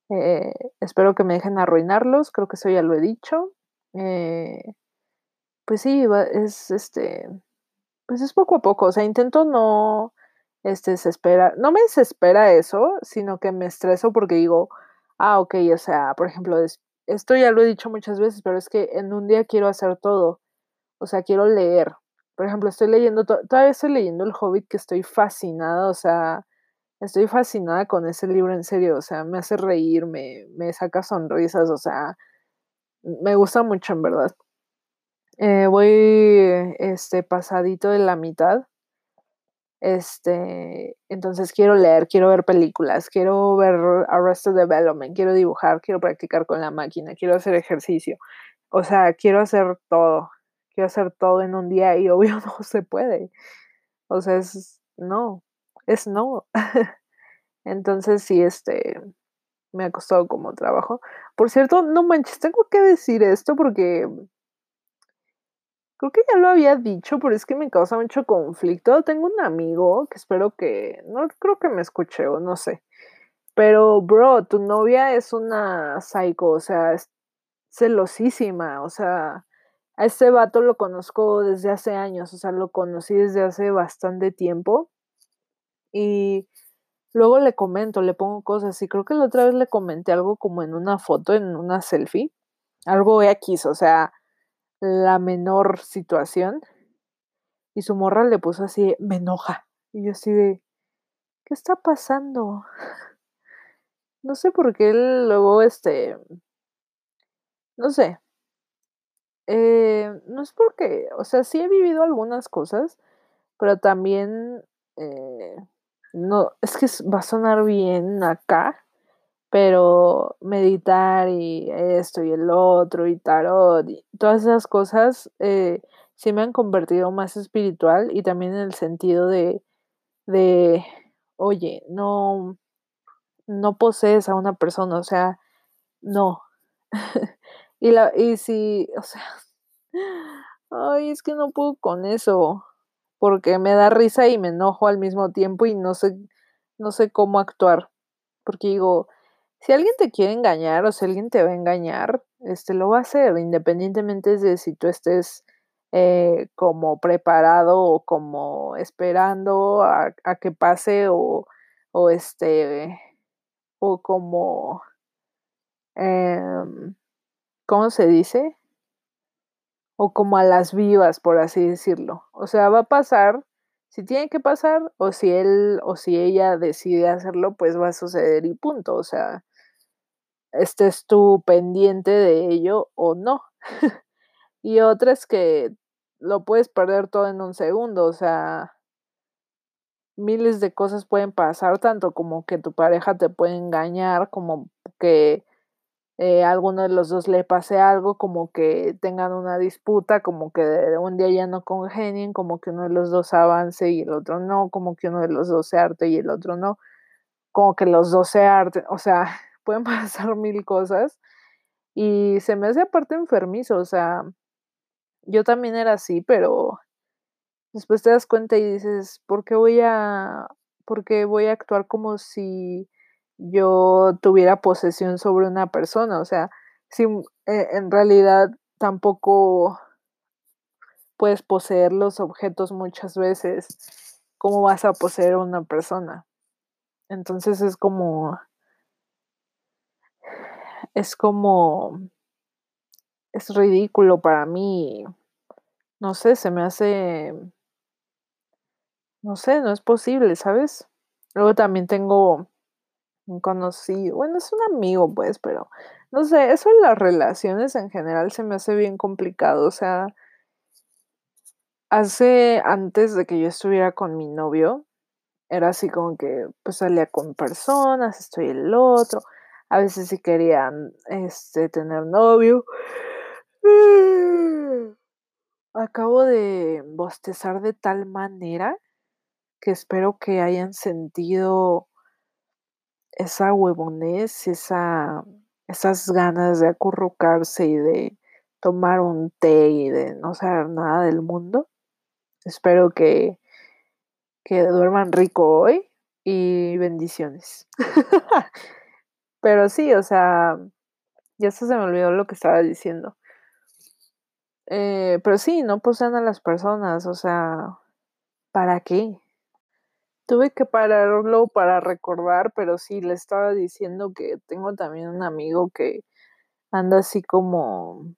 Eh, espero que me dejen arruinarlos, creo que eso ya lo he dicho. Eh, pues sí, es, este, pues es poco a poco, o sea, intento no, este, desesperar no me desespera eso, sino que me estreso porque digo: "Ah, okey", o sea, por ejemplo, es esto ya lo he dicho muchas veces, pero es que en un día quiero hacer todo, o sea, quiero leer. Por ejemplo, estoy leyendo to todavía estoy leyendo El Hobbit, que estoy fascinada, o sea, estoy fascinada con ese libro, en serio, o sea, me hace reír, me me saca sonrisas, o sea, me gusta mucho, en verdad. Eh, voy, este, pasadito de la mitad. Este, entonces quiero leer, quiero ver películas, quiero ver Arrested Development, quiero dibujar, quiero practicar con la máquina, quiero hacer ejercicio. O sea, quiero hacer todo, quiero hacer todo en un día y [LAUGHS] obvio no se puede. O sea, es no, es no. [LAUGHS] Entonces sí, este, me ha costado como trabajo. Por cierto, no manches, tengo que decir esto porque creo que ya lo había dicho, pero es que me causa mucho conflicto. Tengo un amigo que espero que no creo que me escuche o no sé, pero bro, tu novia es una psycho, o sea, es celosísima, o sea, a ese vato lo conozco desde hace años, o sea, lo conocí desde hace bastante tiempo. Y luego le comento, le pongo cosas, y creo que la otra vez le comenté algo como en una foto, en una selfie, algo equis, o sea, la menor situación. Y su morra le puso así: "Me enoja". Y yo así de: "¿Qué está pasando?". [LAUGHS] No sé por qué luego, este no sé. Eh, no es porque, o sea, sí he vivido algunas cosas, pero también, eh, no, es que va a sonar bien acá, pero meditar y esto y el otro y tarot y todas esas cosas, eh, sí me han convertido más espiritual y también en el sentido de de, oye, no no posees a una persona, o sea, no. [LAUGHS] Y la y si, o sea, [LAUGHS] ay, es que no puedo con eso, porque me da risa y me enojo al mismo tiempo y no sé no sé cómo actuar, porque digo, si alguien te quiere engañar o si alguien te va a engañar, este, lo va a hacer, independientemente de si tú estés, eh, como preparado o como esperando a a que pase o o, este, o como em, ¿cómo se dice? O como a las vivas, por así decirlo. O sea, va a pasar, si tiene que pasar, o si él o si ella decide hacerlo, pues va a suceder y punto, o sea estés tú pendiente de ello o no. [LAUGHS] Y otra es que lo puedes perder todo en un segundo, o sea miles de cosas pueden pasar, tanto como que tu pareja te puede engañar, como que eh, alguno de los dos le pase algo, como que tengan una disputa, como que un día ya no congenien, como que uno de los dos avance y el otro no, como que uno de los dos se arte y el otro no, como que los dos se arten, o sea, [LAUGHS] pueden pasar mil cosas. Y se me hace aparte enfermizo, o sea, yo también era así, pero después te das cuenta y dices, ¿por qué voy a, por qué voy a actuar como si yo tuviera posesión sobre una persona? O sea, si eh, en realidad tampoco puedes poseer los objetos muchas veces, ¿cómo vas a poseer a una persona? Entonces es como, es como, es ridículo para mí. No sé, se me hace no sé, no es posible, ¿sabes? Luego también tengo un conocido, bueno, es un amigo, pues, pero no sé, eso en las relaciones en general se me hace bien complicado, o sea, hace, antes de que yo estuviera con mi novio, era así como que, pues, salía con personas, esto y el otro, a veces sí querían, este, tener novio. [SIGHS] Acabo de bostezar de tal manera que espero que hayan sentido esa huevonez, esa esas ganas de acurrucarse y de tomar un té y de no saber nada del mundo. Espero que que duerman rico hoy y bendiciones. [LAUGHS] Pero sí, o sea, ya se me olvidó lo que estaba diciendo. Eh, pero sí, no posean a las personas, o sea, ¿para qué? Tuve que pararlo para recordar, pero sí, le estaba diciendo que tengo también un amigo que anda así como,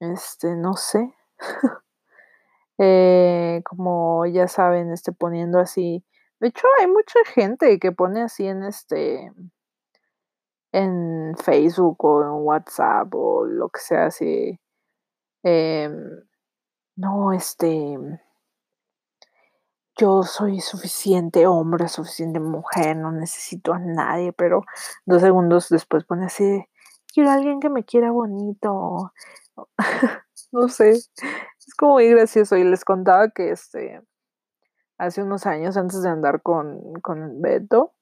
este, no sé, [LAUGHS] eh, como ya saben, este, poniendo así. De hecho, hay mucha gente que pone así en este, en Facebook o en WhatsApp o lo que sea así. Em, no, este, yo soy suficiente hombre, suficiente mujer, no necesito a nadie, pero dos segundos después pone así, quiero a alguien que me quiera bonito. [LAUGHS] no sé, es como muy gracioso. Y les contaba que este, hace unos años, antes de andar con, con Beto,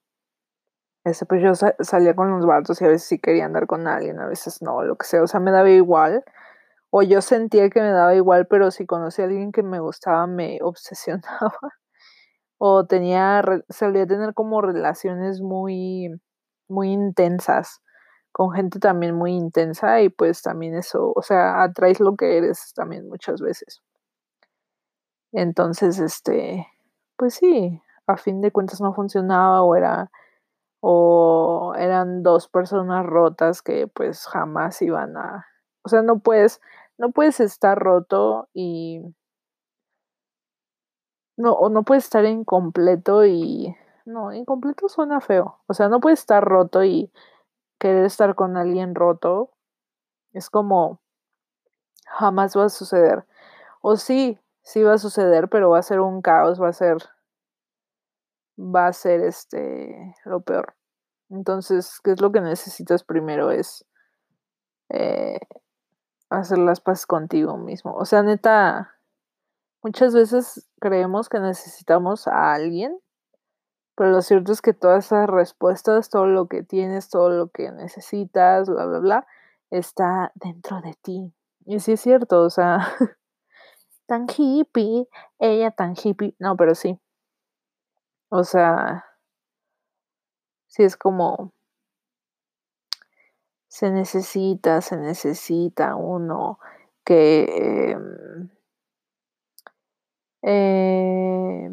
ese, pues yo salía con los vatos y a veces sí quería andar con alguien, a veces no, lo que sea, o sea, me daba igual. O yo sentía que me daba igual, pero si conocía a alguien que me gustaba, me [LAUGHS] obsesionaba o tenía, solía tener como relaciones muy, muy intensas con gente también muy intensa y pues también eso, o sea, atraes lo que eres también muchas veces. Entonces, este, pues sí, a fin de cuentas no funcionaba o era o eran dos personas rotas que pues jamás iban a, o sea, no puedes no puedes estar roto y no, o no puede estar incompleto y no, incompleto suena feo. O sea, no puede estar roto y querer estar con alguien roto. Es como jamás va a suceder. O sí, sí va a suceder, pero va a ser un caos, va a ser va a ser este lo peor. Entonces, ¿qué es lo que necesitas primero? Es eh, hacer las paces contigo mismo. O sea, neta, Muchas veces creemos que necesitamos a alguien, pero lo cierto es que todas esas respuestas, todo lo que tienes, todo lo que necesitas, bla, bla, bla, está dentro de ti. Y sí es cierto, o sea, [LAUGHS] tan hippie, ella tan hippie, no, pero sí. O sea, sí es como, se necesita, se necesita uno que... Em, eh,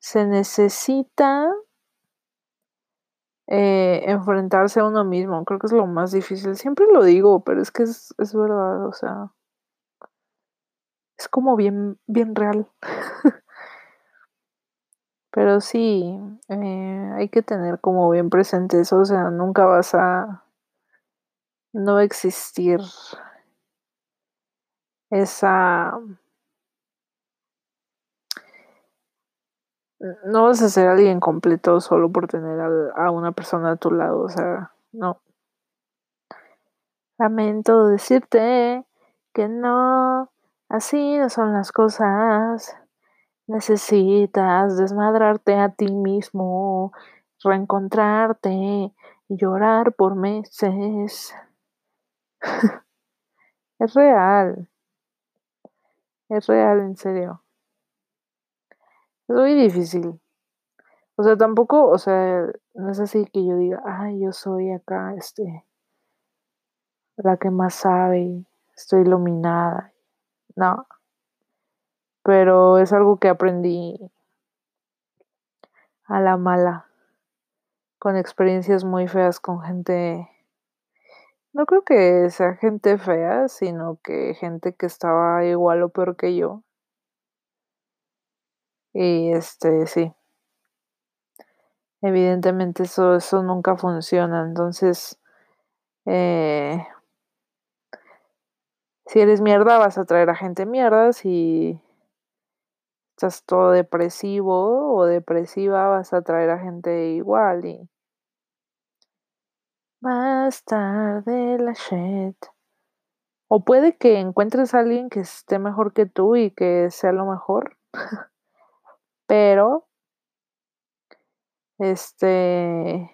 se necesita eh, enfrentarse a uno mismo. Creo que es lo más difícil. Siempre lo digo, pero es que es, es verdad, o sea. Es como bien, bien real. [LAUGHS] pero sí, eh, hay que tener como bien presente eso. O sea, nunca vas a no existir esa no vas a ser alguien completo solo por tener a una persona a tu lado, o sea, no. Lamento decirte que no, así no son las cosas. Necesitas desmadrarte a ti mismo, reencontrarte y llorar por meses. [LAUGHS] es real. Es real, en serio. Es muy difícil. O sea, tampoco, o sea, no es así que yo diga, ay, yo soy acá, este, la que más sabe, estoy iluminada. No. Pero es algo que aprendí a la mala, con experiencias muy feas con gente, no creo que sea gente fea, sino que gente que estaba igual o peor que yo. Y este, sí. Evidentemente eso, eso nunca funciona. Entonces, eh, si eres mierda, vas a traer a gente mierda. Si estás todo depresivo o depresiva, vas a traer a gente igual. Y más tarde la shit. O puede que encuentres a alguien que esté mejor que tú y que sea lo mejor. [LAUGHS] Pero este,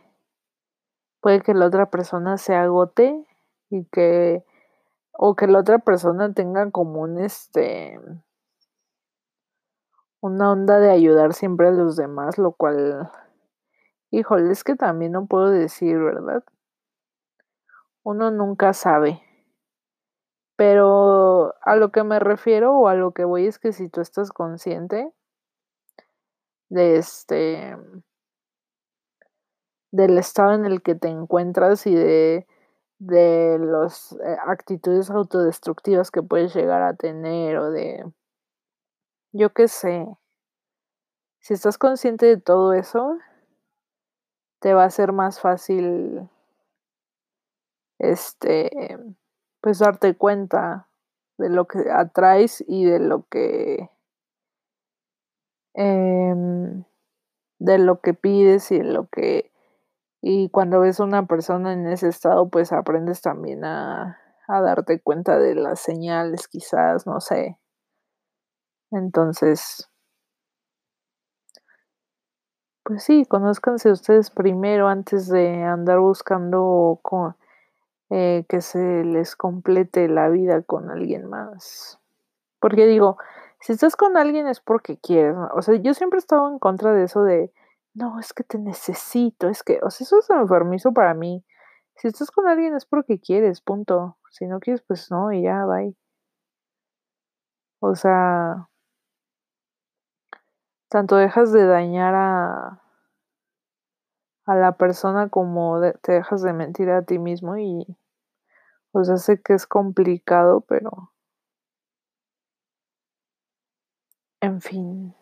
puede que la otra persona se agote y que, o que la otra persona tenga como un, este, una onda de ayudar siempre a los demás, lo cual, híjole, es que también no puedo decir, ¿verdad? Uno nunca sabe. Pero a lo que me refiero o a lo que voy es que si tú estás consciente de este del estado en el que te encuentras y de, de las eh, actitudes autodestructivas que puedes llegar a tener o de, yo qué sé, si estás consciente de todo eso, te va a ser más fácil, este, pues darte cuenta de lo que atraes y de lo que, em, de lo que pides y lo que y cuando ves a una persona en ese estado, pues aprendes también a, a darte cuenta de las señales, quizás, no sé. Entonces, pues sí, conózcanse ustedes primero antes de andar buscando con, eh, que se les complete la vida con alguien más. Porque digo, si estás con alguien es porque quieres. O sea, yo siempre he estado en contra de eso de no, es que te necesito, es que, o sea, eso es enfermizo para mí. Si estás con alguien es porque quieres, punto. Si no quieres, pues no, y ya, bye. O sea, tanto dejas de dañar a, a la persona como te dejas de mentir a ti mismo y, o sea, sé que es complicado, pero, en fin.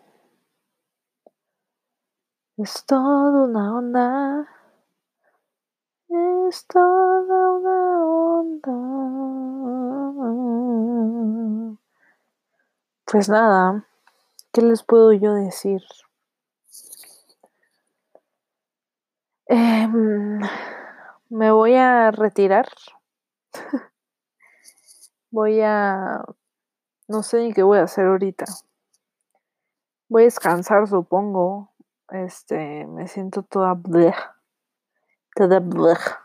Es toda una onda. Es toda una onda. Pues nada, ¿qué les puedo yo decir? Em, me voy a retirar. [LAUGHS] voy a... No sé ni qué voy a hacer ahorita. Voy a descansar, supongo. Este, me siento toda blech, toda blech.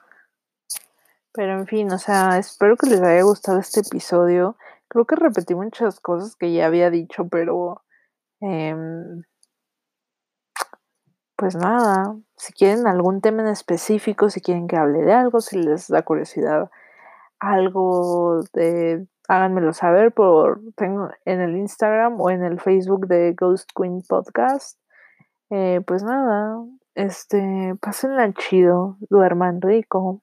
Pero en fin, o sea, espero que les haya gustado este episodio. Creo que repetí muchas cosas que ya había dicho, pero em, pues nada, si quieren algún tema en específico, si quieren que hable de algo, si les da curiosidad algo de háganmelo saber por tengo en el Instagram o en el Facebook de Ghost Queen Podcast. Eh, pues nada, este, pásenla chido, duerman rico.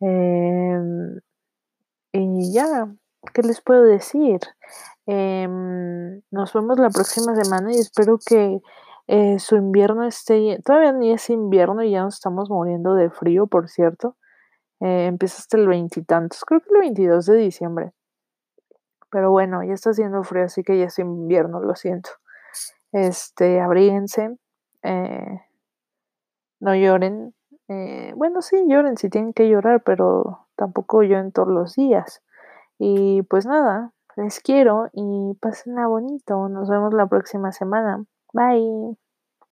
Em, y ya, ¿qué les puedo decir? Em, nos vemos la próxima semana y espero que eh, su invierno esté, todavía ni es invierno y ya nos estamos muriendo de frío, por cierto. Eh, empieza hasta el veintitantos, creo que el 22 de diciembre. Pero bueno, ya está haciendo frío, así que ya es invierno, lo siento. Este, abríguense, eh no lloren, eh, bueno, sí, lloren si tienen que llorar, pero tampoco lloren todos los días. Y pues nada, les quiero y pásenla bonito. Nos vemos la próxima semana. Bye.